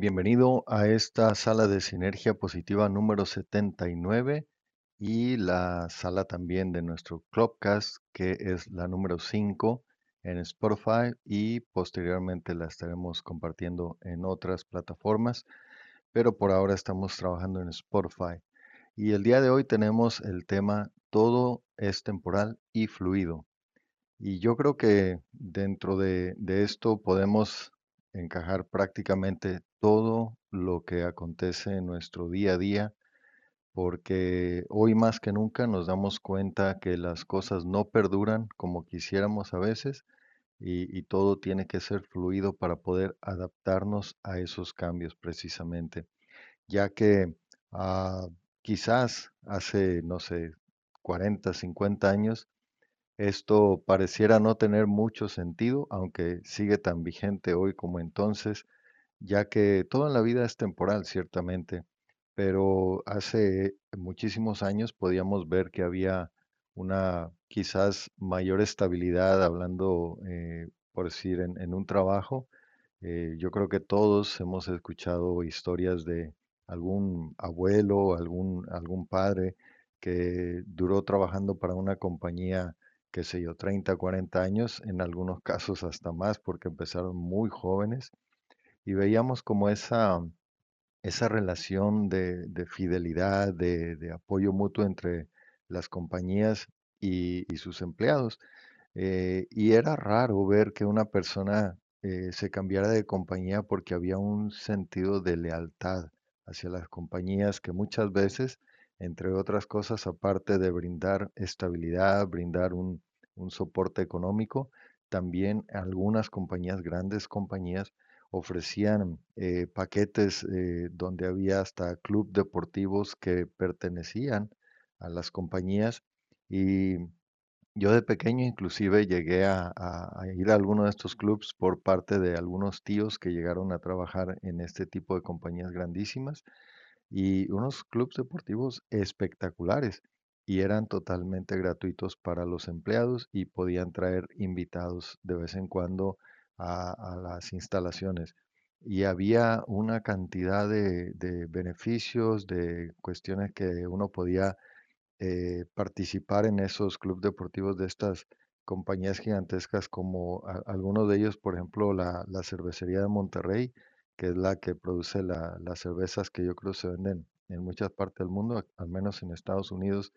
Bienvenido a esta sala de sinergia positiva número 79 y la sala también de nuestro Clubcast que es la número 5 en Spotify y posteriormente la estaremos compartiendo en otras plataformas, pero por ahora estamos trabajando en Spotify. Y el día de hoy tenemos el tema Todo es temporal y fluido. Y yo creo que dentro de, de esto podemos encajar prácticamente todo lo que acontece en nuestro día a día, porque hoy más que nunca nos damos cuenta que las cosas no perduran como quisiéramos a veces y, todo tiene que ser fluido para poder adaptarnos a esos cambios precisamente, ya que ah, quizás hace, no sé, 40, 50 años, esto pareciera no tener mucho sentido, aunque sigue tan vigente hoy como entonces, ya que todo en la vida es temporal, ciertamente, pero hace muchísimos años podíamos ver que había una quizás mayor estabilidad, hablando, eh, por decir, en, un trabajo. Eh, yo creo que todos hemos escuchado historias de algún abuelo, algún, algún padre que duró trabajando para una compañía qué sé yo, 30, 40 años, en algunos casos hasta más, porque empezaron muy jóvenes, y veíamos como esa, esa relación de, de fidelidad, de, de apoyo mutuo entre las compañías y, y sus empleados. Eh, y era raro ver que una persona eh, se cambiara de compañía porque había un sentido de lealtad hacia las compañías que muchas veces, entre otras cosas, aparte de brindar estabilidad, brindar un, un soporte económico, también algunas compañías, grandes compañías, ofrecían eh, paquetes eh, donde había hasta club deportivos que pertenecían a las compañías y yo de pequeño inclusive llegué a, ir a alguno de estos clubs por parte de algunos tíos que llegaron a trabajar en este tipo de compañías grandísimas y unos clubs deportivos espectaculares y eran totalmente gratuitos para los empleados y podían traer invitados de vez en cuando a, las instalaciones. Y había una cantidad de, beneficios, de cuestiones que uno podía eh, participar en esos clubes deportivos de estas compañías gigantescas como algunos de ellos, por ejemplo, la, la cervecería de Monterrey, que es la que produce la- las cervezas que yo creo se venden en muchas partes del mundo, al menos en Estados Unidos,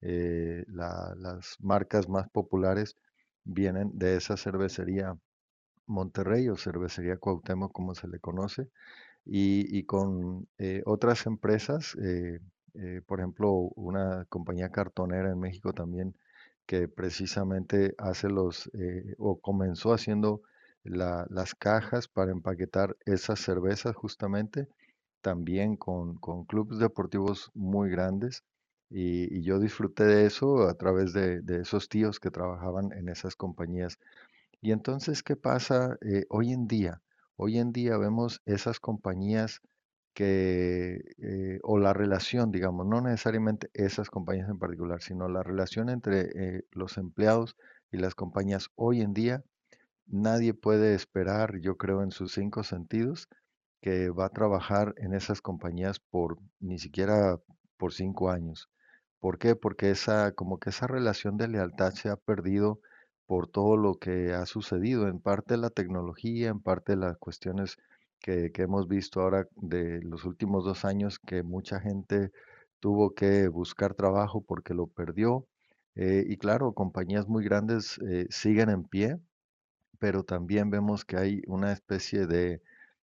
eh, la- las marcas más populares vienen de esa cervecería Monterrey o cervecería Cuauhtémoc, como se le conoce y, y con eh, otras empresas, eh, eh, por ejemplo, una compañía cartonera en México también que precisamente hace los, o comenzó haciendo la- las cajas para empaquetar esas cervezas justamente, también con, con clubes deportivos muy grandes. Y, y yo disfruté de eso a través de, de esos tíos que trabajaban en esas compañías y entonces, ¿qué pasa eh, hoy en día? Hoy en día vemos esas compañías que, eh, o la relación, digamos, no necesariamente esas compañías en particular, sino la relación entre eh, los empleados y las compañías hoy en día, nadie puede esperar, yo creo, en sus cinco sentidos, que va a trabajar en esas compañías por ni siquiera por cinco años. ¿Por qué? Porque esa, como que esa relación de lealtad se ha perdido por todo lo que ha sucedido, en parte la tecnología, en parte las cuestiones que, que hemos visto ahora de los últimos dos años, que mucha gente tuvo que buscar trabajo porque lo perdió. Eh, y claro, compañías muy grandes eh, siguen en pie, pero también vemos que hay una especie de,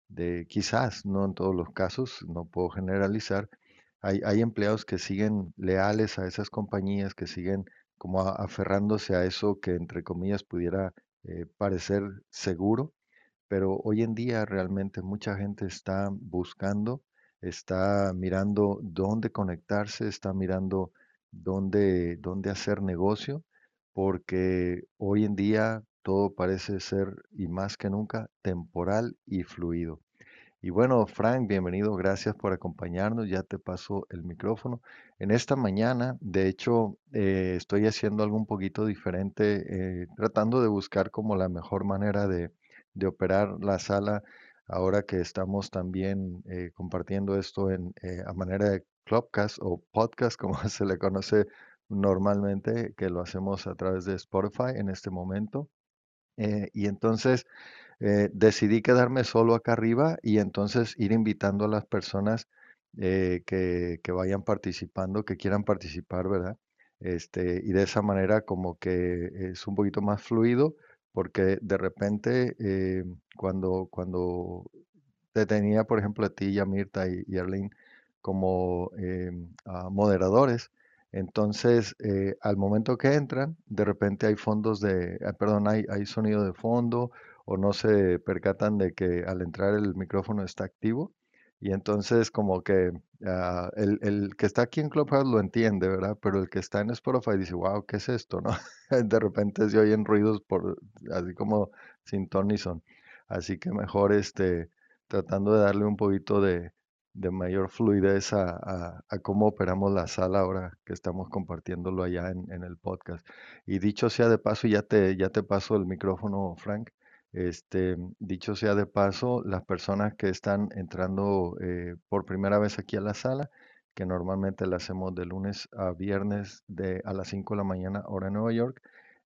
de, quizás, no en todos los casos, no puedo generalizar, hay, hay empleados que siguen leales a esas compañías, que siguen como aferrándose a eso que entre comillas pudiera eh, parecer seguro, pero hoy en día realmente mucha gente está buscando, está mirando dónde conectarse, está mirando dónde, dónde hacer negocio, porque hoy en día todo parece ser, y más que nunca, temporal y fluido. Y bueno, Frank, bienvenido, gracias por acompañarnos, ya te paso el micrófono. En esta mañana, de hecho, eh, estoy haciendo algo un poquito diferente, eh, tratando de buscar como la mejor manera de, de operar la sala. ahora que estamos también eh, compartiendo esto en, a manera de Clubcast o podcast, como se le conoce normalmente, que lo hacemos a través de Spotify en este momento. Y entonces eh, decidí quedarme solo acá arriba y entonces ir invitando a las personas eh, que, que vayan participando, que quieran participar, ¿verdad? Este, y de esa manera como que es un poquito más fluido, porque de repente eh, cuando, cuando te tenía, por ejemplo, a ti y a Mirta y, y como em, a moderadores. Entonces, eh, al momento que entran, de repente hay fondos de, ah, perdón, hay, hay sonido de fondo o no se percatan de que al entrar el micrófono está activo. Y entonces como que ah, el, el que está aquí en Clubhouse lo entiende, ¿verdad? Pero el que está en Spotify dice, wow, ¿qué es esto, no? De repente se oyen ruidos por, así como sin ton son. Así que mejor este, tratando de darle un poquito de, de mayor fluidez a, a- a cómo operamos la sala ahora que estamos compartiéndolo allá en, en el podcast. Y dicho sea de paso, ya te, ya te paso el micrófono, Frank. Este, dicho sea de paso, las personas que están entrando eh, por primera vez aquí a la sala, que normalmente la hacemos de lunes a viernes de a las 5 de la mañana, hora de Nueva York,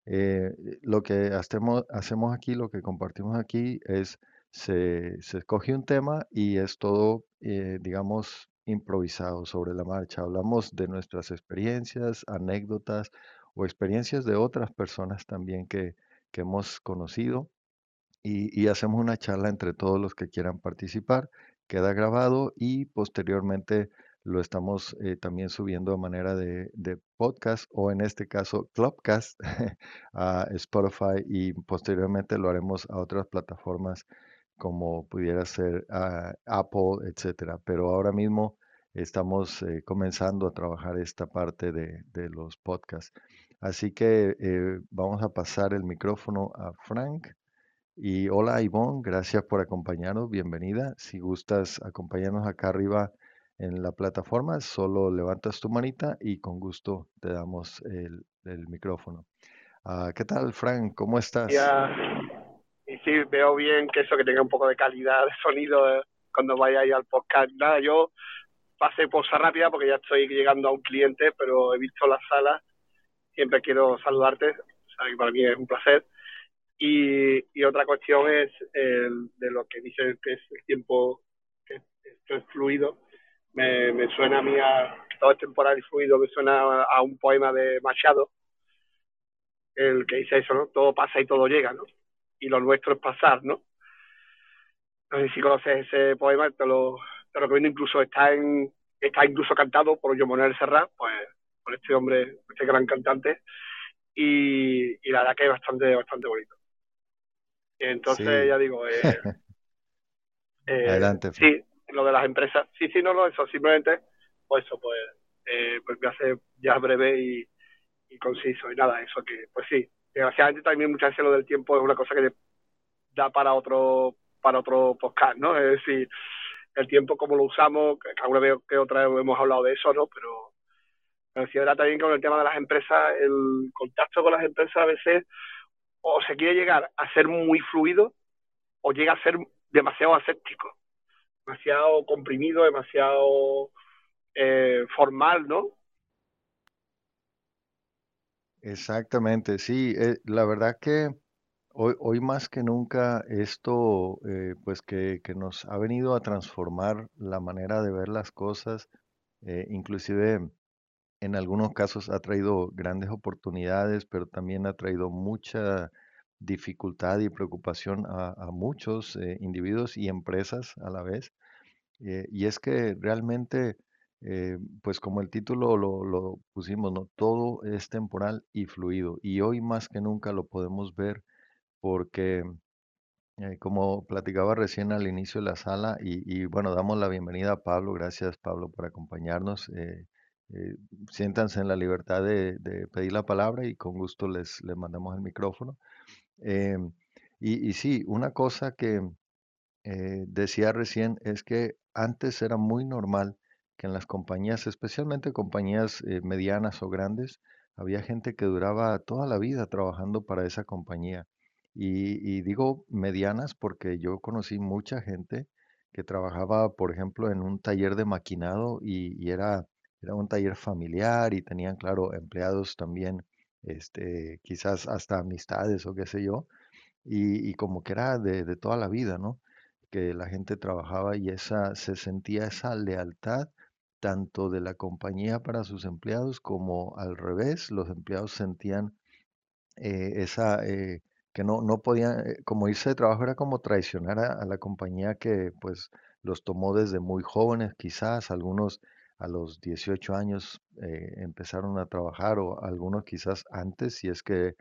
eh, lo que hacemos, hacemos aquí, lo que compartimos aquí es se, se escoge un tema y es todo, eh, digamos, improvisado sobre la marcha. Hablamos de nuestras experiencias, anécdotas o experiencias de otras personas también que, que hemos conocido y, hacemos una charla entre todos los que quieran participar. Queda grabado y posteriormente lo estamos eh, también subiendo de manera de, podcast o en este caso Clubcast a Spotify y posteriormente lo haremos a otras plataformas como pudiera ser ah, Apple, etcétera. Pero ahora mismo estamos eh, comenzando a trabajar esta parte de, de los podcasts. Así que eh, vamos a pasar el micrófono a Frank. Y hola Ivonne, gracias por acompañarnos, bienvenida. Si gustas acompañarnos acá arriba en la plataforma, solo levantas tu manita y con gusto te damos el, micrófono. Ah, ¿qué tal, Frank? ¿Cómo estás? Ya, y sí, veo bien que eso que tenga un poco de calidad de sonido eh, cuando vaya al podcast. Nada, yo pasé cosa rápida porque ya estoy llegando a un cliente, pero he visto la sala. Siempre quiero saludarte, o sea, que para mí es un placer. Y, y otra cuestión es el, de lo que dices que es el tiempo, que esto es fluido. Me, me suena a mí a todo es temporal y fluido, me suena a un poema de Machado, el que dice eso, ¿no? Todo pasa y todo llega, ¿no? Y lo nuestro es pasar, ¿no? No sé si conoces ese poema, te lo, te lo recomiendo incluso, está en, está incluso cantado por Joan Manuel Serrat, pues por este hombre, este gran cantante, y, y la verdad que es bastante, bastante bonito. Entonces, Sí, ya digo, eh, eh, adelante, sí, lo de las empresas, sí, sí, no, no, eso simplemente, pues eso, pues, eh, pues me hace ya breve y, y conciso, y nada, eso que, pues sí, desgraciadamente también muchas veces lo del tiempo es una cosa que da para otro, para otro podcast, ¿no? Es decir, el tiempo como lo usamos, que alguna vez que otra vez hemos hablado de eso, ¿no? Pero, pero sí era también con el tema de las empresas, el contacto con las empresas a veces o se quiere llegar a ser muy fluido o llega a ser demasiado aséptico, demasiado comprimido, demasiado eh, formal, ¿no? Exactamente, sí, eh, la verdad que hoy, hoy más que nunca esto eh, pues que, que nos ha venido a transformar la manera de ver las cosas, inclusive en algunos casos ha traído grandes oportunidades, pero también ha traído mucha dificultad y preocupación a, muchos eh, individuos y empresas a la vez. Eh, y es que realmente, eh, pues como el título lo, lo pusimos, ¿no? Todo es temporal y fluido. Y hoy más que nunca lo podemos ver porque, como platicaba recién al inicio de la sala, y, y bueno, damos la bienvenida a Pablo. Gracias, Pablo, por acompañarnos. Eh, eh, siéntanse en la libertad de, pedir la palabra y con gusto les, mandamos el micrófono. Em, y, sí, una cosa que eh, decía recién es que antes era muy normal que en las compañías, especialmente compañías eh, medianas o grandes, había gente que duraba toda la vida trabajando para esa compañía. Y, digo medianas porque yo conocí mucha gente que trabajaba, por ejemplo, en un taller de maquinado y era, era un taller familiar y tenían, claro, empleados también, este, quizás hasta amistades o qué sé yo, y, como que era de, de toda la vida, ¿no? Que la gente trabajaba y esa, se sentía esa lealtad tanto de la compañía para sus empleados como al revés, los empleados sentían eh, esa, eh, que no, no podían, eh, como irse de trabajo era como traicionar a, a la compañía que pues los tomó desde muy jóvenes, quizás algunos a los 18 años eh, empezaron a trabajar o algunos quizás antes, si es que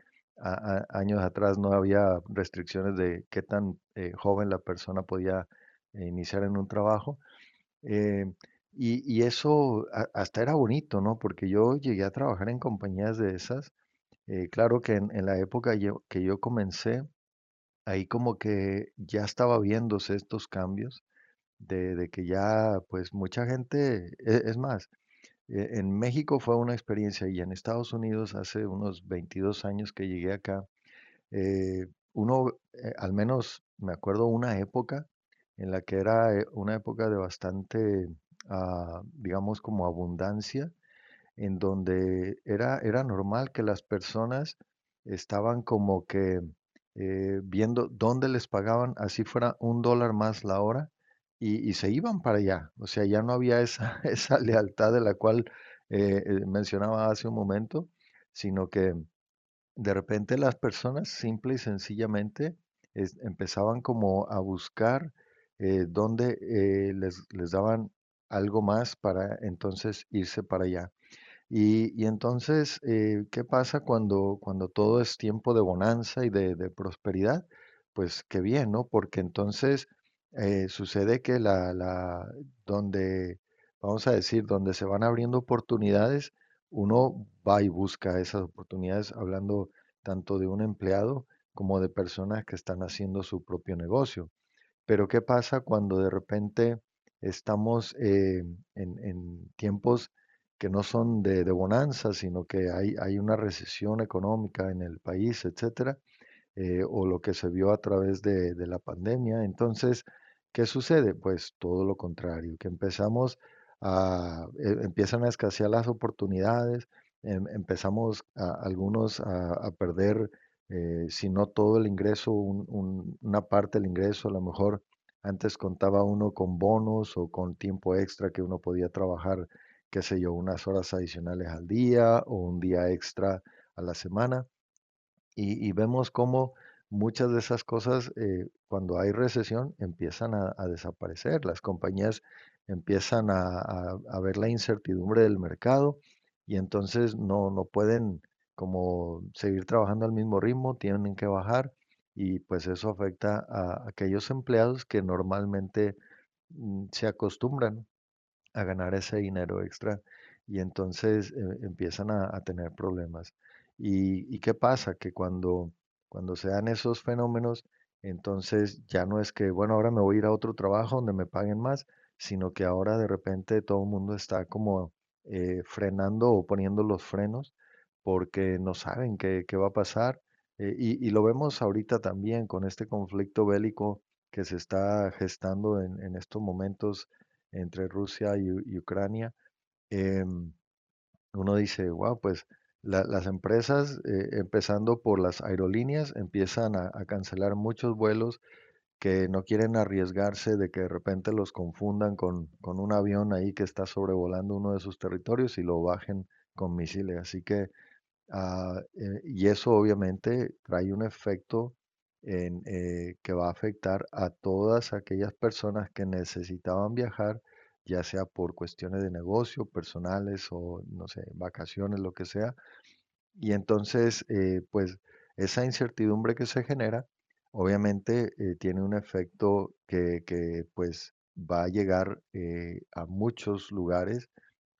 años atrás no había restricciones de qué tan eh, joven la persona podía eh, iniciar en un trabajo. y, eso hasta era bonito, ¿no? Porque yo llegué a trabajar en compañías de esas claro que en, en la época yo- que yo comencé, ahí como que ya estaba viéndose estos cambios de, que ya pues mucha gente, e- es más, eh, en México fue una experiencia y en Estados Unidos hace unos 22 años que llegué acá, eh, uno, eh, al menos me acuerdo una época en la que era eh, una época de bastante, ah, digamos como abundancia en donde era, era normal que las personas estaban como que viendo dónde les pagaban, así fuera un dólar más la hora, y, se iban para allá. O sea, ya no había esa, esa lealtad de la cual eh, eh, mencionaba hace un momento, sino que de repente las personas simple y sencillamente empezaban como a buscar eh, dónde eh, les, les daban algo más para entonces irse para allá. Y, y entonces, ¿qué pasa cuando, cuando todo es tiempo de bonanza y de prosperidad? Pues qué bien, ¿no? Porque entonces eh, sucede que la, la, donde, vamos a decir, donde se van abriendo oportunidades, uno va y busca esas oportunidades, hablando tanto de un empleado como de personas que están haciendo su propio negocio. Pero ¿qué pasa cuando de repente estamos eh, en, en tiempos que no son de, de bonanza, sino que hay, hay una recesión económica en el país, etcétera? eh, o lo que se vio a través de, de la pandemia. Entonces, ¿qué sucede? Pues todo lo contrario, que empezamos a, eh, empiezan a escasear las oportunidades, em- empezamos algunos a, perder, eh, si no todo el ingreso, un- un- una parte del ingreso, a lo mejor antes contaba uno con bonos o con tiempo extra que uno podía trabajar, qué sé yo, unas horas adicionales al día o un día extra a la semana y vemos cómo muchas de esas cosas, eh, cuando hay recesión, empiezan a, desaparecer. Las compañías empiezan a, ver la incertidumbre del mercado y entonces no, no pueden como seguir trabajando al mismo ritmo, tienen que bajar y pues eso afecta a aquellos empleados que normalmente mm, se acostumbran a ganar ese dinero extra y entonces eh, empiezan a, tener problemas. ¿Y, y qué pasa? Que cuando, cuando se dan esos fenómenos, entonces ya no es que, bueno, ahora me voy a ir a otro trabajo donde me paguen más, sino que ahora de repente todo el mundo está como eh, frenando o poniendo los frenos porque no saben qué, qué va a pasar. Eh, y, y lo vemos ahorita también con este conflicto bélico que se está gestando en, en estos momentos entre Rusia y, Ucrania, em, uno dice, wow, pues la- las empresas, eh, empezando por las aerolíneas, empiezan a, cancelar muchos vuelos que no quieren arriesgarse de que de repente los confundan con, con un avión ahí que está sobrevolando uno de sus territorios y lo bajen con misiles. Así que Ah, eh, y eso obviamente trae un efecto en, eh, que va a afectar a todas aquellas personas que necesitaban viajar, ya sea por cuestiones de negocio, personales o, no sé, vacaciones, lo que sea. Y entonces, eh, pues esa incertidumbre que se genera, obviamente eh, tiene un efecto que, que, pues va a llegar eh, a muchos lugares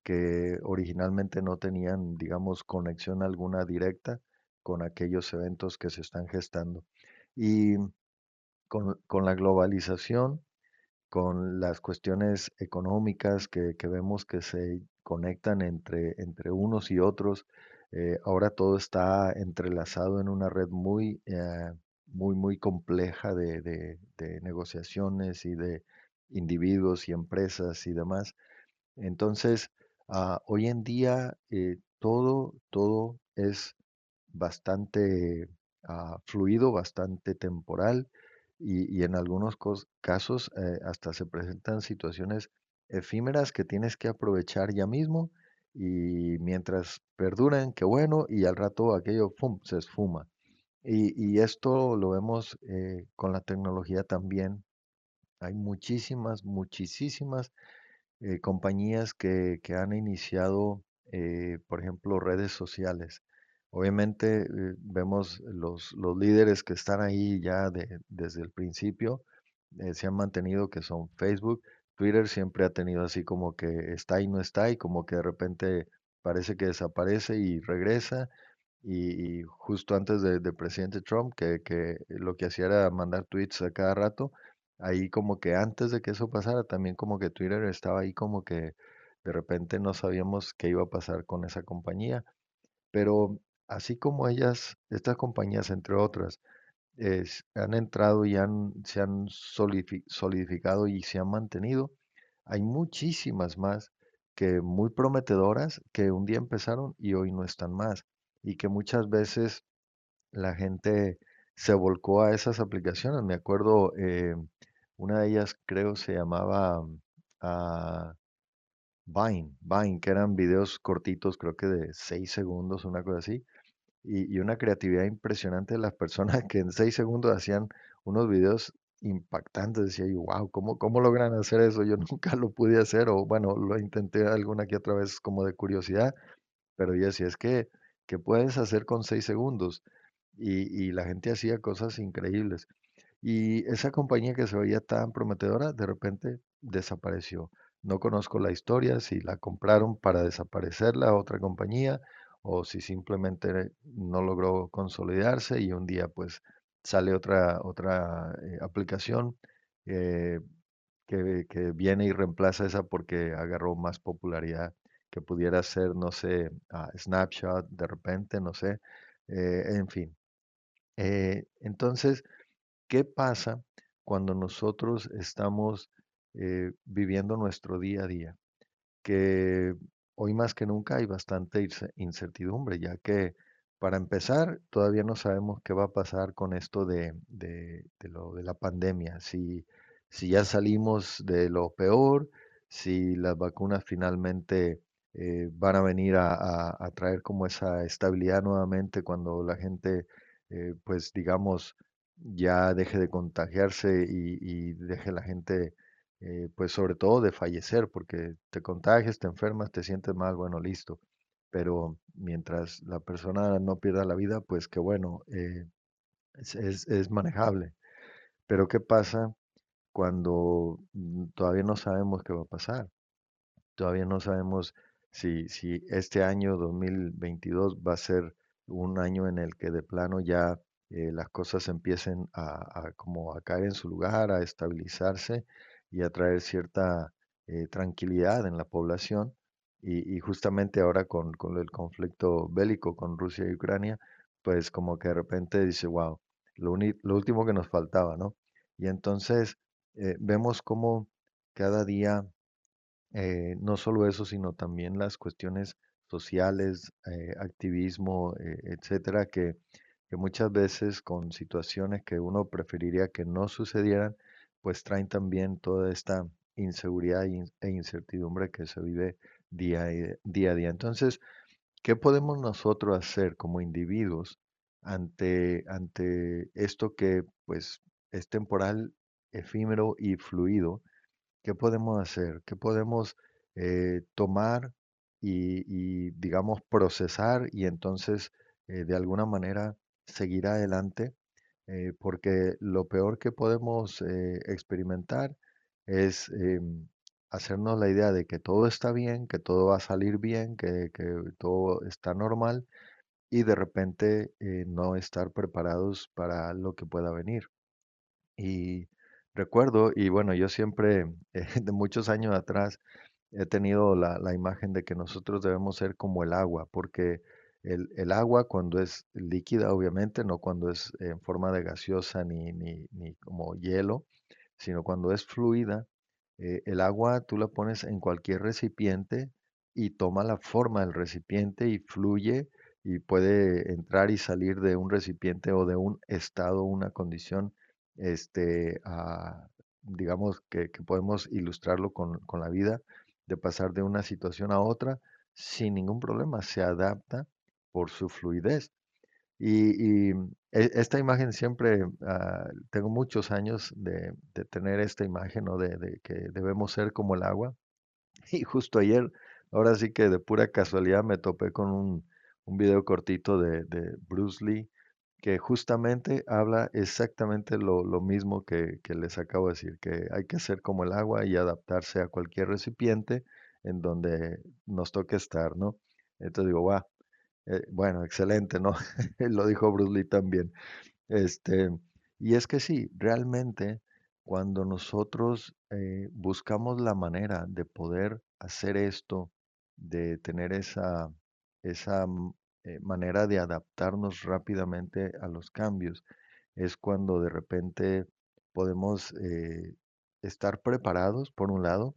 que originalmente no tenían, digamos, conexión alguna directa con aquellos eventos que se están gestando. Y con, con la globalización, con las cuestiones económicas que, vemos que se conectan entre, entre unos y otros, eh, ahora todo está entrelazado en una red muy, eh, muy, muy compleja de negociaciones y de individuos y empresas y demás. Entonces, ah, hoy en día eh, todo, todo es bastante ah, fluido, bastante temporal y, en algunos casos eh, hasta se presentan situaciones efímeras que tienes que aprovechar ya mismo y mientras perduran, qué bueno, y al rato aquello ¡fum! se esfuma. Y, esto lo vemos eh, con la tecnología también. Hay muchísimas, muchísimas eh, compañías que, que han iniciado, por ejemplo, redes sociales. Obviamente eh, vemos los, los líderes que están ahí ya de- desde el principio, eh, se han mantenido, que son Facebook. Twitter siempre ha tenido así como que está y no está y como que de repente parece que desaparece y regresa. Y, justo antes de presidente Trump, que, que lo que hacía era mandar tweets a cada rato, ahí como que antes de que eso pasara, también como que Twitter estaba ahí como que de repente no sabíamos qué iba a pasar con esa compañía. Pero así como ellas, estas compañías, entre otras, han entrado y han, se han solidifi- solidificado y se han mantenido, hay muchísimas más que muy prometedoras que un día empezaron y hoy no están más. Y que muchas veces la gente se volcó a esas aplicaciones. Me acuerdo, eh, una de ellas creo se llamaba ah, Vine, Vine, que eran videos cortitos, creo que de seis segundos, una cosa así y, una creatividad impresionante de las personas que en seis segundos hacían unos videos impactantes. Decía yo, wow, ¿cómo, cómo logran hacer eso? Yo nunca lo pude hacer, o bueno, lo intenté alguna que otra vez como de curiosidad, pero yo decía, es que, ¿qué puedes hacer con seis segundos? Y, y la gente hacía cosas increíbles. Y esa compañía que se veía tan prometedora, de repente desapareció. No conozco la historia, si la compraron para desaparecerla a otra compañía o si simplemente no logró consolidarse y un día pues sale otra, otra eh, aplicación eh, que, que viene y reemplaza esa porque agarró más popularidad, que pudiera ser, no sé, ah, Snapchat de repente, no sé, eh, en fin. Entonces, ¿Qué pasa cuando nosotros estamos viviendo nuestro día a día? Que hoy más que nunca hay bastante ince- incertidumbre, ya que para empezar todavía no sabemos qué va a pasar con esto de, de- de lo de la pandemia, si, si ya salimos de lo peor, si las vacunas finalmente eh, van a venir a, a- a traer como esa estabilidad nuevamente cuando la gente, eh, pues digamos, ya deje de contagiarse y, y deje la gente, eh, pues sobre todo de fallecer, porque te contagias, te enfermas, te sientes mal, bueno, listo. Pero mientras la persona no pierda la vida, pues qué bueno, eh, es, es- manejable. Pero ¿qué pasa cuando todavía no sabemos qué va a pasar? Todavía no sabemos si, si este año 2022 va a ser un año en el que de plano ya eh, las cosas empiecen a, a como a caer en su lugar, a estabilizarse y a traer cierta eh, tranquilidad en la población. Y, justamente ahora con, con el conflicto bélico con Rusia y Ucrania, pues como que de repente dice, wow, lo, lo último que nos faltaba, ¿no? Y entonces eh, vemos cómo cada día eh, no solo eso, sino también las cuestiones sociales, activismo, etcétera, que, que muchas veces con situaciones que uno preferiría que no sucedieran, pues traen también toda esta inseguridad e in- incertidumbre que se vive día, a día. Entonces, ¿qué podemos nosotros hacer como individuos ante, ante esto que pues es temporal, efímero y fluido? ¿Qué podemos hacer? ¿Qué podemos eh, tomar y, y, digamos, procesar y entonces eh, de alguna manera seguir adelante? Eh, porque lo peor que podemos eh, experimentar es em, hacernos la idea de que todo está bien, que todo va a salir bien, que, todo está normal y de repente eh, no estar preparados para lo que pueda venir. Y recuerdo, y bueno, yo siempre, de muchos años atrás, he tenido la imagen de que nosotros debemos ser como el agua, porque El, el agua cuando es líquida, obviamente, no cuando es en forma de gaseosa ni, ni, ni como hielo, sino cuando es fluida, eh, el agua tú la pones en cualquier recipiente y toma la forma del recipiente y fluye y puede entrar y salir de un recipiente o de un estado, una condición, este, a- digamos que, que podemos ilustrarlo con, con la vida, de pasar de una situación a otra sin ningún problema, se adapta por su fluidez. Y, y, e- esta imagen siempre, ah, tengo muchos años de, tener esta imagen, ¿no? De, que debemos ser como el agua. Y justo ayer, ahora sí que de pura casualidad me topé con un, un video cortito de, Bruce Lee que justamente habla exactamente lo, mismo que, que les acabo de decir, que hay que ser como el agua y adaptarse a cualquier recipiente en donde nos toque estar, ¿no? Entonces digo, wow, bueno, excelente, ¿no? Lo dijo Bruce Lee también. Este, y es que sí, realmente cuando nosotros eh, buscamos la manera de poder hacer esto, de tener esa, esa mm, eh, manera de adaptarnos rápidamente a los cambios, es cuando de repente podemos eh, estar preparados, por un lado,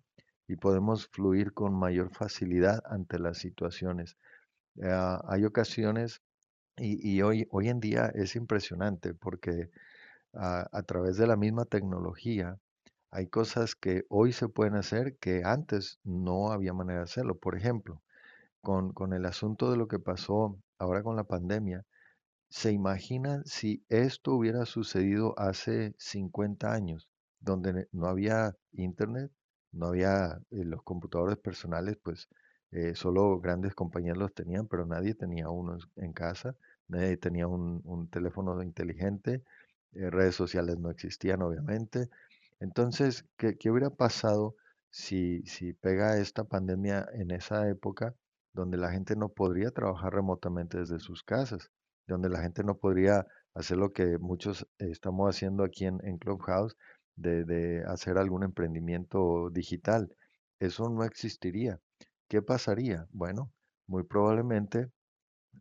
y podemos fluir con mayor facilidad ante las situaciones. Ah, hay ocasiones y, hoy, hoy en día es impresionante porque ah, a través de la misma tecnología hay cosas que hoy se pueden hacer que antes no había manera de hacerlo. Por ejemplo, con, con el asunto de lo que pasó ahora con la pandemia, ¿Se imaginan si esto hubiera sucedido hace 50 años, donde no había internet, no había eh, los computadores personales, pues eh, solo grandes compañías los tenían, pero nadie tenía uno en casa, nadie tenía un, teléfono inteligente, eh, redes sociales no existían, obviamente. Entonces, ¿qué, qué hubiera pasado si, si pega esta pandemia en esa época donde la gente no podría trabajar remotamente desde sus casas? donde la gente no podría hacer lo que muchos estamos haciendo aquí en, en Clubhouse, de, de hacer algún emprendimiento digital. Eso no existiría. ¿Qué pasaría? Bueno, muy probablemente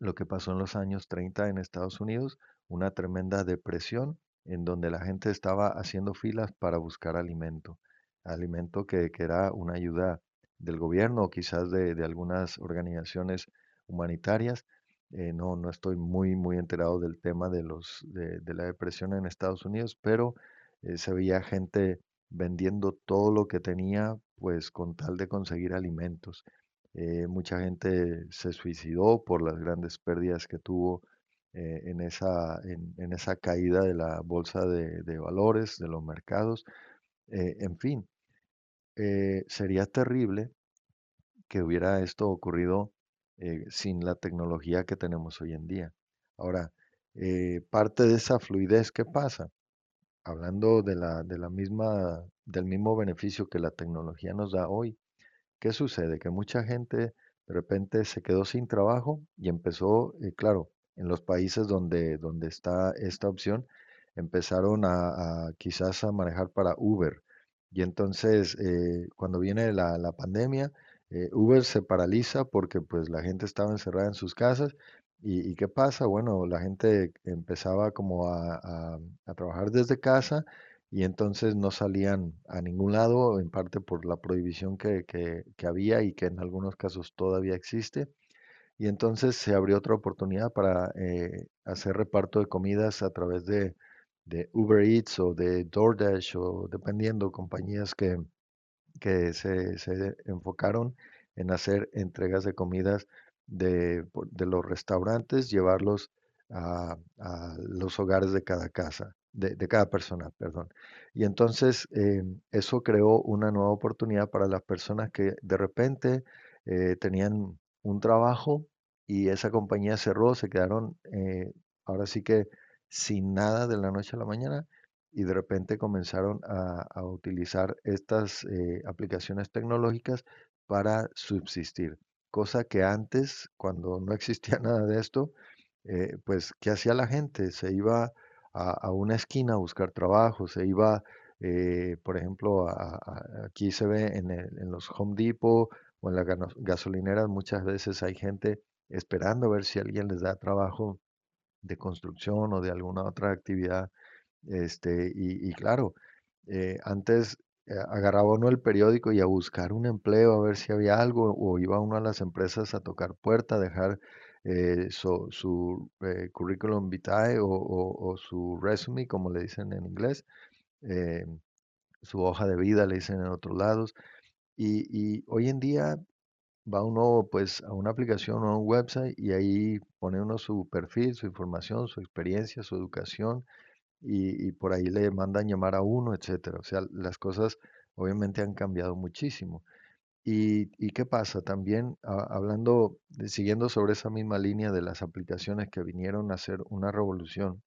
lo que pasó en los años 30 en Estados Unidos, una tremenda depresión en donde la gente estaba haciendo filas para buscar alimento, alimento que, era una ayuda del gobierno o quizás de, algunas organizaciones humanitarias. Eh, no, no estoy muy, muy enterado del tema de los, de, de la depresión en Estados Unidos, pero eh, se veía gente vendiendo todo lo que tenía, pues con tal de conseguir alimentos. Eh, mucha gente se suicidó por las grandes pérdidas que tuvo eh, en esa, en, esa caída de la bolsa de, valores, de los mercados. Eh, en fin, sería terrible que hubiera esto ocurrido sin la tecnología que tenemos hoy en día. Ahora, parte de esa fluidez, ¿qué pasa? Hablando de la, de la misma, del mismo beneficio que la tecnología nos da hoy, ¿Qué sucede? Que mucha gente de repente se quedó sin trabajo y empezó, eh, claro, en los países donde, donde está esta opción, empezaron a, quizás a manejar para Uber. Y entonces, eh, cuando viene la, la pandemia, eh, Uber se paraliza porque pues la gente estaba encerrada en sus casas. ¿Y, qué pasa? Bueno, la gente empezaba como a a trabajar desde casa y entonces no salían a ningún lado, en parte por la prohibición que, que- había y que en algunos casos todavía existe. Y entonces se abrió otra oportunidad para eh, hacer reparto de comidas a través de, de Uber Eats o de DoorDash o dependiendo, compañías que, que se, se enfocaron en hacer entregas de comidas de, de los restaurantes, llevarlos a, a los hogares de cada casa, de, cada persona, perdón. Y entonces eh, eso creó una nueva oportunidad para las personas que de repente eh, tenían un trabajo y esa compañía cerró, se quedaron eh, ahora sí que sin nada de la noche a la mañana y de repente comenzaron a, utilizar estas aplicaciones tecnológicas para subsistir, cosa que antes, cuando no existía nada de esto, pues, ¿qué hacía la gente? Se iba a, una esquina a buscar trabajo, se iba, eh, por ejemplo, a- aquí se ve en, el- en los Home Depot o en las gasolineras, muchas veces hay gente esperando a ver si alguien les da trabajo de construcción o de alguna otra actividad. Este, y, y claro, eh, antes eh, agarraba uno el periódico y a buscar un empleo, a ver si había algo, o iba uno a las empresas a tocar puerta, a dejar eh, so- su eh, curriculum vitae o, o- o su resume, como le dicen en inglés, eh, su hoja de vida, le dicen en otros lados. Y, y hoy en día va uno pues a una aplicación o a un website y ahí pone uno su perfil, su información, su experiencia, su educación y, y por ahí le mandan llamar a uno, etcétera. O sea, las cosas obviamente han cambiado muchísimo. ¿Y, qué pasa? También a- hablando, siguiendo sobre esa misma línea de las aplicaciones que vinieron a hacer una revolución,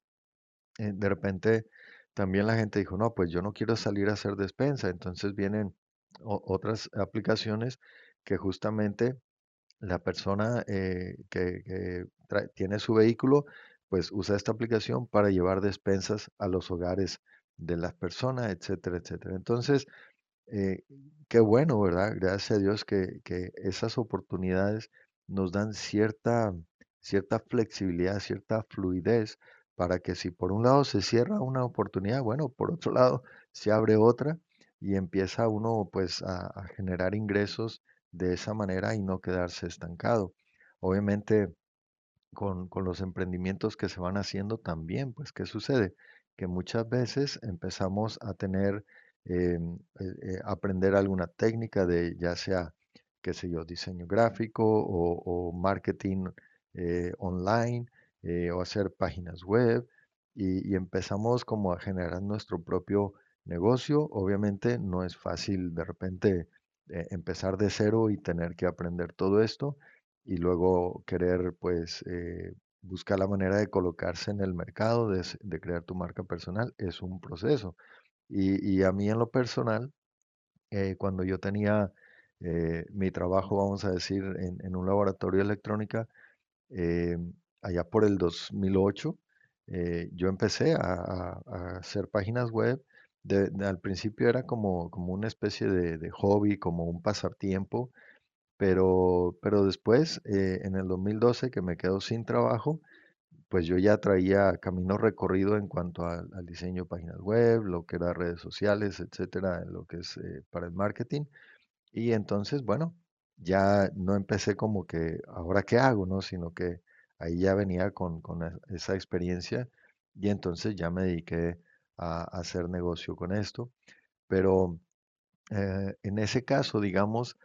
eh, de repente también la gente dijo, no, pues yo no quiero salir a hacer despensa. Entonces vienen otras aplicaciones que justamente la persona eh, que, tiene su vehículo, pues usa esta aplicación para llevar despensas a los hogares de las personas, etcétera, etcétera. Entonces, eh, qué bueno, ¿verdad? Gracias a Dios que, que esas oportunidades nos dan cierta, cierta flexibilidad, cierta fluidez para que si por un lado se cierra una oportunidad, bueno, por otro lado se abre otra y empieza uno pues a, a generar ingresos de esa manera y no quedarse estancado. Obviamente con, con los emprendimientos que se van haciendo también, pues, ¿qué sucede? Que muchas veces empezamos a tener, eh, eh, eh, aprender alguna técnica de ya sea, qué sé yo, diseño gráfico o, marketing online o hacer páginas web y, empezamos como a generar nuestro propio negocio. Obviamente no es fácil de repente empezar de cero y tener que aprender todo esto y luego querer pues buscar la manera de colocarse en el mercado, de crear tu marca personal, es un proceso. Y, a mí en lo personal, eh, cuando yo tenía eh, mi trabajo, vamos a decir, en, un laboratorio de electrónica, eh, allá por el 2008, eh, yo empecé a, hacer páginas web. Al principio era como, como una especie de, hobby, como un pasatiempo pero, pero después, en el 2012, que me quedo sin trabajo, pues yo ya traía camino recorrido en cuanto al, diseño de páginas web, lo que era redes sociales, etcétera, lo que es eh, para el marketing. Y entonces, bueno, ya no empecé como que, ¿ahora qué hago? ¿no? Sino que ahí ya venía con, con e- esa experiencia y entonces ya me dediqué a, a hacer negocio con esto. Pero eh, en ese caso, digamos,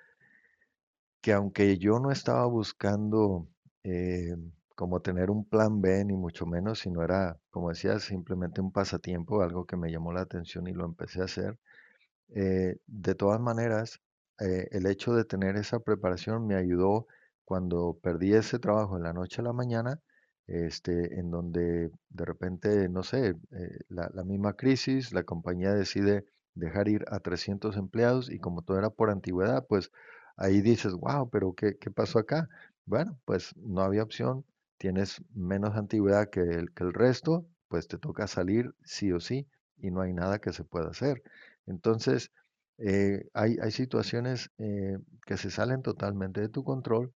que aunque yo no estaba buscando eh, como tener un plan B, ni mucho menos, sino era, como decía, simplemente un pasatiempo, algo que me llamó la atención y lo empecé a hacer. Eh, de todas maneras, eh, el hecho de tener esa preparación me ayudó cuando perdí ese trabajo en la noche a la mañana, este, en donde de repente, no sé, eh, la, misma crisis, la compañía decide dejar ir a 300 empleados y como todo era por antigüedad, pues ahí dices, wow, pero ¿qué, qué pasó acá? Bueno, pues no había opción, tienes menos antigüedad que el, que el resto, pues te toca salir sí o sí y no hay nada que se pueda hacer. Entonces, eh, hay, hay situaciones eh, que se salen totalmente de tu control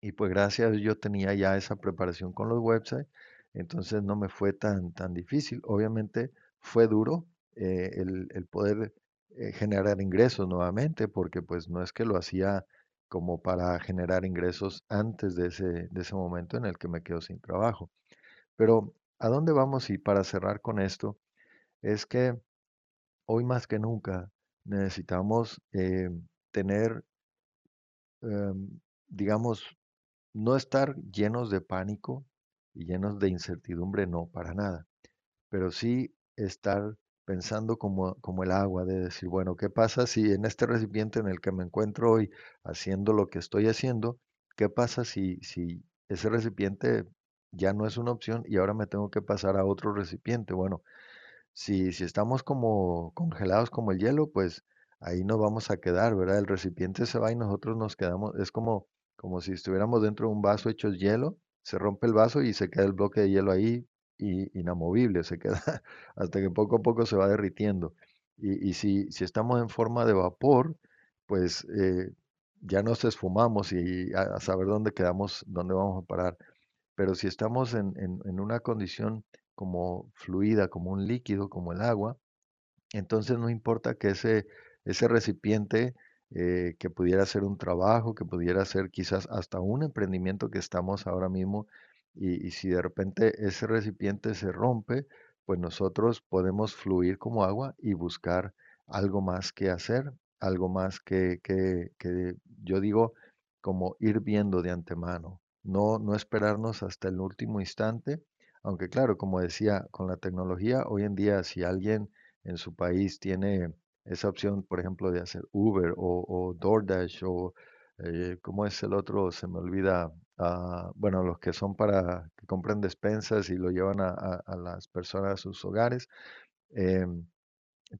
y pues gracias yo tenía ya esa preparación con los websites, entonces no me fue tan, tan difícil. Obviamente fue duro eh, el, el poder generar ingresos nuevamente, porque pues no es que lo hacía como para generar ingresos antes de ese, de ese momento en el que me quedo sin trabajo. Pero ¿a dónde vamos? Y para cerrar con esto, es que hoy más que nunca necesitamos eh, tener, em, digamos, no estar llenos de pánico y llenos de incertidumbre, no, para nada, pero sí estar pensando como, como el agua, de decir, bueno, ¿qué pasa si en este recipiente en el que me encuentro hoy haciendo lo que estoy haciendo, qué pasa si, si ese recipiente ya no es una opción y ahora me tengo que pasar a otro recipiente? Bueno, Si, si estamos como congelados como el hielo, pues ahí nos vamos a quedar, ¿verdad? El recipiente se va y nosotros nos quedamos, es como, como si estuviéramos dentro de un vaso hecho de hielo, se rompe el vaso y se queda el bloque de hielo ahí y, inamovible, se queda hasta que poco a poco se va derritiendo. Y, y si, si estamos en forma de vapor, pues eh, ya nos esfumamos y a, saber dónde quedamos, dónde vamos a parar. Pero si estamos en, en- en una condición como fluida, como un líquido, como el agua, entonces no importa que ese, ese recipiente eh, que pudiera ser un trabajo, que pudiera ser quizás hasta un emprendimiento que estamos ahora mismo, y, si de repente ese recipiente se rompe, pues nosotros podemos fluir como agua y buscar algo más que hacer, algo más que, que, que yo digo como ir viendo de antemano, no, no esperarnos hasta el último instante, aunque claro, como decía, con la tecnología, hoy en día si alguien en su país tiene esa opción, por ejemplo, de hacer Uber o, o DoorDash o, eh, ¿cómo es el otro? Se me olvida. Ah, bueno, los que son para que compren despensas y lo llevan a, a- las personas a sus hogares. em,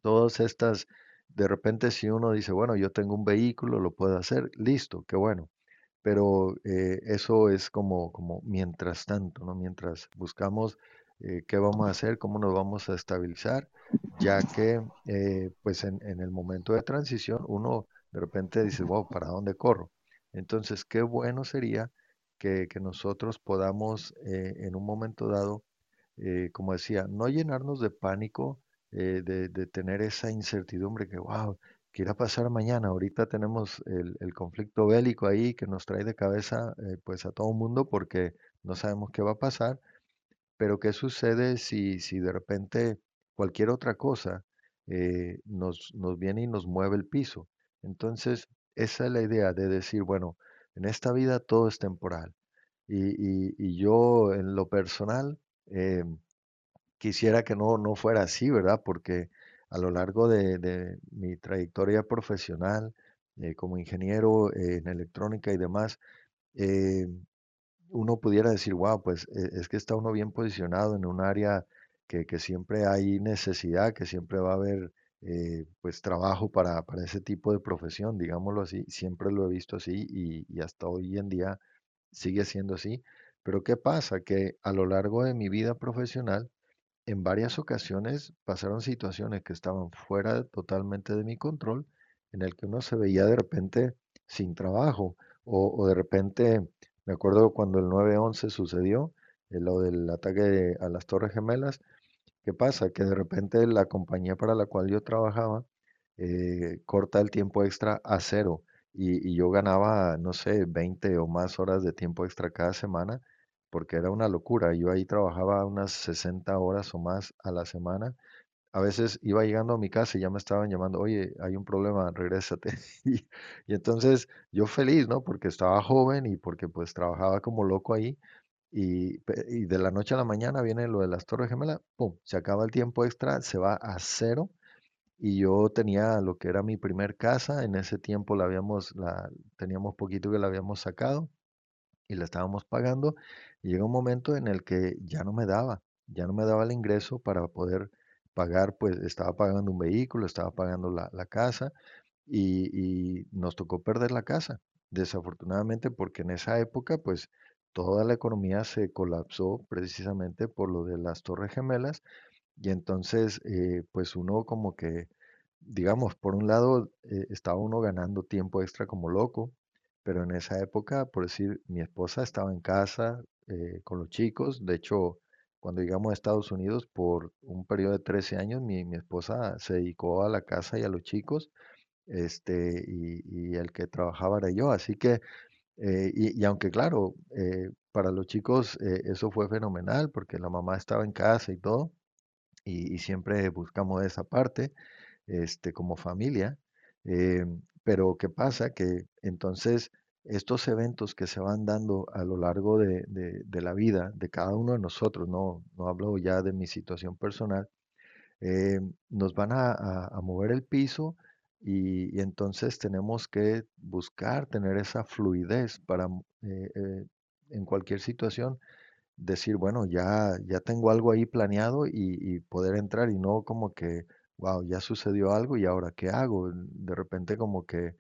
todas estas, de repente si uno dice, bueno, yo tengo un vehículo, lo puedo hacer, listo, qué bueno pero eh, eso es como, como mientras tanto, ¿no? Mientras buscamos eh, qué vamos a hacer, cómo nos vamos a estabilizar, ya que eh, pues en, en el momento de transición uno de repente dice, wow, ¿para dónde corro? Entonces, qué bueno sería que, nosotros podamos eh, en un momento dado eh, como decía, no llenarnos de pánico, eh, de, tener esa incertidumbre que, wow, ¿qué irá a pasar mañana? Ahorita tenemos el, el conflicto bélico ahí que nos trae de cabeza pues a todo el mundo porque no sabemos qué va a pasar, pero ¿qué sucede si, si de repente cualquier otra cosa nos, nos viene y nos mueve el piso? Entonces, esa es la idea de decir, bueno, en esta vida todo es temporal. Y, y- y yo en lo personal, em, Quisiera que no, no fuera así, ¿verdad? Porque a lo largo de, mi trayectoria profesional eh, como ingeniero eh, en electrónica y demás, eh, uno pudiera decir, wow, pues eh, es que está uno bien posicionado en un área que, que siempre hay necesidad, que siempre va a haber eh, pues trabajo para, para ese tipo de profesión, digámoslo así, siempre lo he visto así y, hasta hoy en día sigue siendo así. Pero ¿qué pasa? Que a lo largo de mi vida profesional, en varias ocasiones pasaron situaciones que estaban fuera totalmente de mi control, en el que uno se veía de repente sin trabajo o, o de repente, me acuerdo cuando el 9/11 sucedió, eh, lo del ataque a las Torres Gemelas, ¿qué pasa? Que de repente la compañía para la cual yo trabajaba eh, corta el tiempo extra a cero y, yo ganaba, no sé, 20 o más horas de tiempo extra cada semana porque era una locura. Yo ahí trabajaba unas 60 horas o más a la semana. A veces iba llegando a mi casa y ya me estaban llamando, oye, hay un problema, regrésate. Y, y entonces yo feliz, ¿no? Porque estaba joven y porque pues trabajaba como loco ahí. Y, de la noche a la mañana viene lo de las Torres Gemelas, ¡pum! Se acaba el tiempo extra, se va a cero. Y yo tenía lo que era mi primer casa, en ese tiempo la habíamos, la, teníamos poquito que la habíamos sacado y la estábamos pagando y llega un momento en el que ya no me daba, ya no me daba el ingreso para poder pagar, pues estaba pagando un vehículo, estaba pagando la, la casa y nos tocó perder la casa, desafortunadamente porque en esa época pues toda la economía se colapsó precisamente por lo de las Torres Gemelas y entonces eh, pues uno como que digamos, por un lado, eh, estaba uno ganando tiempo extra como loco, pero en esa época, por decir, mi esposa estaba en casa eh, con los chicos. De hecho, cuando llegamos a Estados Unidos, por un periodo de 13 años, mi, esposa se dedicó a la casa y a los chicos, este, y el que trabajaba era yo. Así que, eh, y, aunque claro, eh, para los chicos eh, eso fue fenomenal porque la mamá estaba en casa y todo, y, siempre buscamos esa parte este, como familia. pero ¿qué pasa? Que entonces estos eventos que se van dando a lo largo de, de- la vida de cada uno de nosotros, no, no hablo ya de mi situación personal, nos van a mover el piso y, y entonces tenemos que buscar tener esa fluidez para eh, eh, en cualquier situación decir, bueno, ya, ya tengo algo ahí planeado y, poder entrar y no como que, wow, ya sucedió algo y ahora qué hago. De repente como que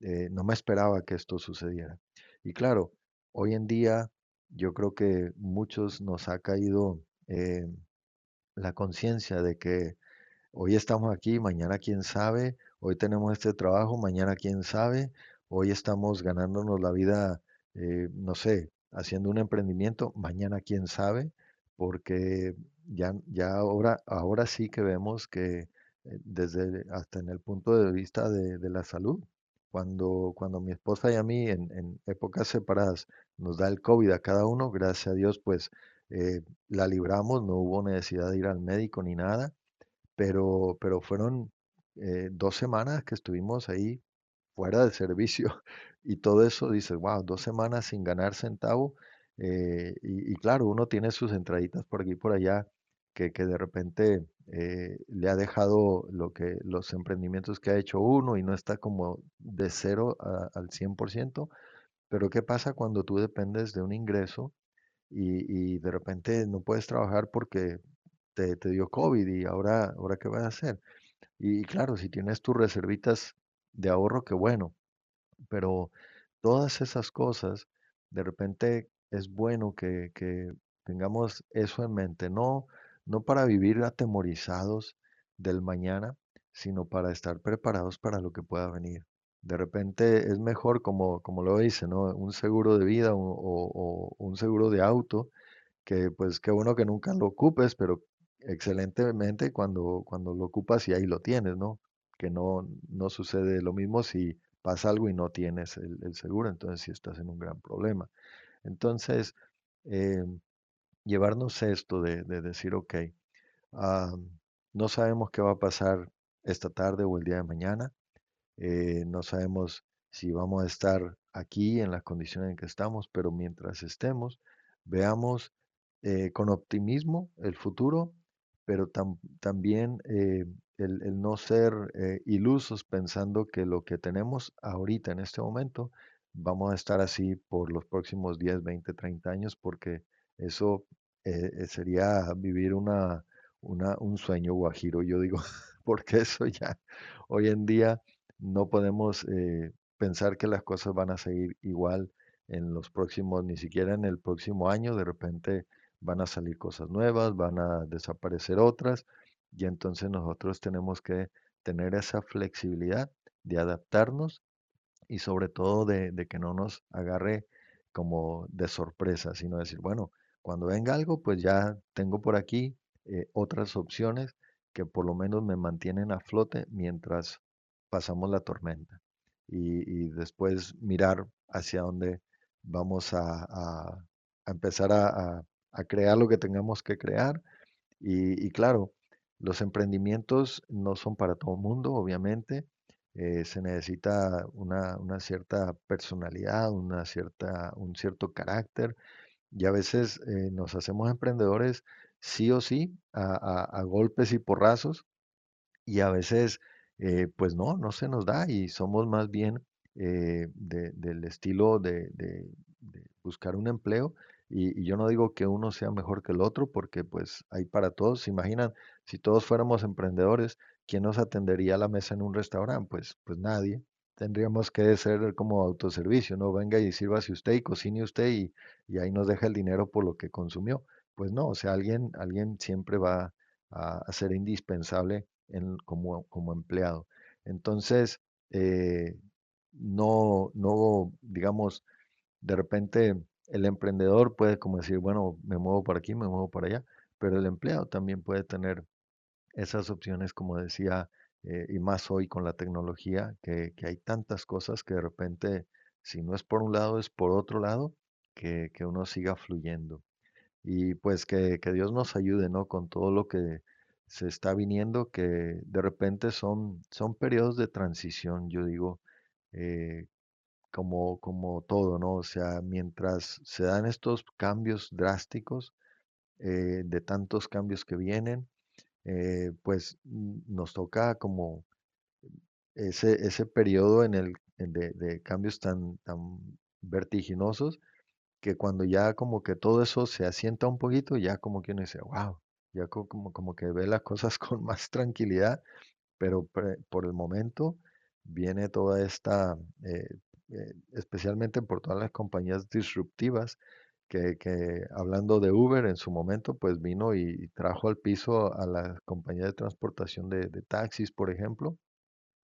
eh, no me esperaba que esto sucediera. Y claro, hoy en día yo creo que muchos nos ha caído la conciencia de que Hoy estamos aquí, mañana quién sabe, hoy tenemos este trabajo, mañana quién sabe, Hoy estamos ganándonos la vida, eh, no sé, haciendo un emprendimiento, mañana quién sabe, porque ya, ya ahora, ahora sí que vemos que eh, desde hasta en el punto de vista de, la salud, cuando, cuando mi esposa y a mí en, en épocas separadas nos da el COVID a cada uno, gracias a Dios, pues eh, la libramos, no hubo necesidad de ir al médico ni nada, pero, pero fueron eh, dos semanas que estuvimos ahí fuera de servicio y todo eso, dices, wow, dos semanas sin ganar centavo. eh, y, claro, uno tiene sus entraditas por aquí y por allá que, que de repente eh, le ha dejado lo que, los emprendimientos que ha hecho uno y no está como de cero a- al cien por ciento Pero ¿qué pasa cuando tú dependes de un ingreso y, y de repente no puedes trabajar porque te, te dio COVID y ahora, ahora qué vas a hacer? Y claro, si tienes tus reservitas de ahorro, qué bueno, pero todas esas cosas, de repente es bueno que, que tengamos eso en mente, no, no para vivir atemorizados del mañana, sino para estar preparados para lo que pueda venir. De repente es mejor, como, como lo dice, ¿no? Un seguro de vida o, o- o un seguro de auto que pues qué bueno que nunca lo ocupes, pero excelentemente cuando, cuando lo ocupas y ahí lo tienes, ¿no? Que no, no sucede lo mismo si pasa algo y no tienes el, seguro, entonces sí estás en un gran problema. Entonces, eh, llevarnos esto de, de decir, ok, ah, no sabemos qué va a pasar esta tarde o el día de mañana, eh, no sabemos si vamos a estar aquí en las condiciones en que estamos, pero mientras estemos, veamos eh, con optimismo el futuro, pero tam- también eh, el, no ser eh, ilusos pensando que lo que tenemos ahorita en este momento vamos a estar así por los próximos 10, 20, 30 años, porque eso eh, eh, sería vivir una, una, un sueño guajiro, yo digo, porque eso ya hoy en día no podemos pensar que las cosas van a seguir igual en los próximos, ni siquiera en el próximo año, de repente van a salir cosas nuevas, van a desaparecer otras, y entonces nosotros tenemos que tener esa flexibilidad de adaptarnos y sobre todo de, que no nos agarre como de sorpresa, sino decir, bueno, cuando venga algo, pues ya tengo por aquí eh, otras opciones que por lo menos me mantienen a flote mientras pasamos la tormenta. Y, después mirar hacia dónde vamos a, empezar a- a crear lo que tengamos que crear y, y claro, los emprendimientos no son para todo el mundo, obviamente. eh, se necesita una, una cierta personalidad, una cierta, un cierto carácter y a veces eh, nos hacemos emprendedores sí o sí, a, a- a golpes y porrazos, y a veces, eh, pues no, no se nos da y somos más bien eh, de- del estilo de, de- de buscar un empleo. Y, yo no digo que uno sea mejor que el otro, porque pues hay para todos. ¿Se imaginan, si todos fuéramos emprendedores, ¿quién nos atendería a la mesa en un restaurante? Pues, pues nadie. Tendríamos que ser como autoservicio, ¿no? Venga y sírvase usted y cocine usted y, y ahí nos deja el dinero por lo que consumió. Pues no, o sea, alguien, alguien siempre va a, a ser indispensable en- como, como empleado. Entonces, eh, no, no, digamos, de repente el emprendedor puede como decir, bueno, me muevo por aquí, me muevo por allá, pero el empleado también puede tener esas opciones, como decía, eh, y más hoy con la tecnología, que, que hay tantas cosas que de repente, si no es por un lado, es por otro lado, que, que uno siga fluyendo. Y pues que, que Dios nos ayude, ¿no? Con todo lo que se está viniendo, que de repente son, son periodos de transición, yo digo, eh, como, como todo, ¿no? O sea, mientras se dan estos cambios drásticos, eh, de tantos cambios que vienen, eh, pues nos toca como ese, ese periodo en el, de, de cambios tan, tan vertiginosos que cuando ya como que todo eso se asienta un poquito, ya como que uno dice, wow, ya co- como, como que ve las cosas con más tranquilidad, pero pre- por el momento viene toda esta, eh, eh, especialmente por todas las compañías disruptivas, que, que hablando de Uber en su momento, pues vino y trajo al piso a la compañía de transportación de, de taxis, por ejemplo,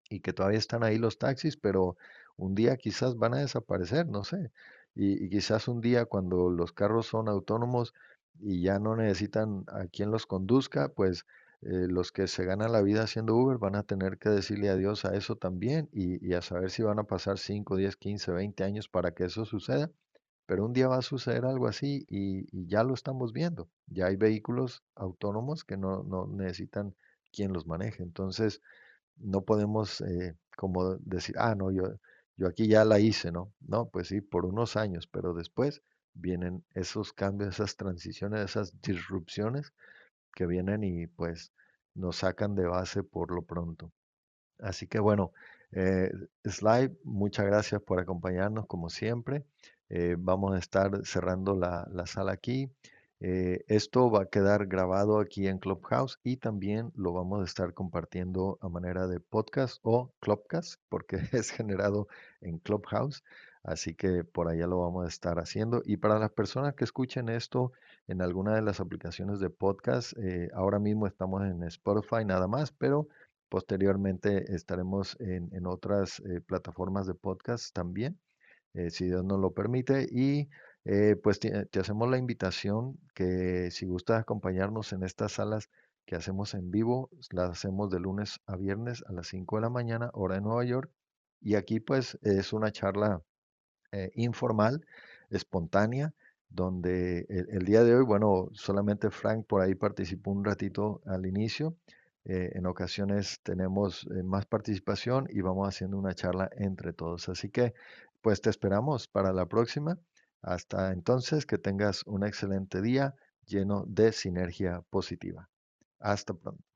y que todavía están ahí los taxis, pero un día quizás van a desaparecer, no sé. Y, y quizás un día cuando los carros son autónomos y ya no necesitan a quien los conduzca, pues eh, los que se ganan la vida haciendo Uber van a tener que decirle adiós a eso también y, a saber si van a pasar 5, 10, 15, 20 años para que eso suceda. Pero un día va a suceder algo así y, y ya lo estamos viendo. Ya hay vehículos autónomos que no, no necesitan quien los maneje. Entonces, no podemos eh, como decir, ah, no, yo, yo aquí ya la hice, ¿no? No, pues sí, por unos años, pero después vienen esos cambios, esas transiciones, esas disrupciones que vienen y pues nos sacan de base por lo pronto. Así que bueno, eh, Sly, muchas gracias por acompañarnos como siempre. Eh, vamos a estar cerrando la, la sala aquí. Eh, esto va a quedar grabado aquí en Clubhouse y también lo vamos a estar compartiendo a manera de podcast o Clubcast porque es generado en Clubhouse. Así que por allá lo vamos a estar haciendo. Y para las personas que escuchen esto en alguna de las aplicaciones de podcast, eh, ahora mismo estamos en Spotify nada más, pero posteriormente estaremos en, en otras eh, plataformas de podcast también, eh, si Dios nos lo permite. Y pues te, te hacemos la invitación que si gustas acompañarnos en estas salas que hacemos en vivo, las hacemos de lunes a viernes a las 5 de la mañana, hora de Nueva York. Y aquí pues es una charla eh, informal, espontánea, donde el, día de hoy, bueno, solamente Frank por ahí participó un ratito al inicio. eh, en ocasiones tenemos eh, más participación y vamos haciendo una charla entre todos. Así que, pues te esperamos para la próxima. Hasta entonces, que tengas un excelente día lleno de sinergia positiva. Hasta pronto.